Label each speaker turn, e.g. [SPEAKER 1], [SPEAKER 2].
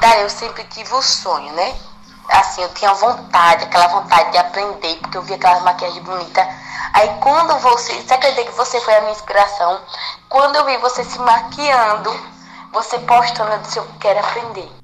[SPEAKER 1] Daí eu sempre tive o sonho, né? Assim, eu tinha vontade, aquela vontade de aprender, porque eu via aquelas maquiagens bonitas Aí quando você, você acredita que você foi a minha inspiração? Quando eu vi você se maquiando, você postando, eu disse, eu quero aprender.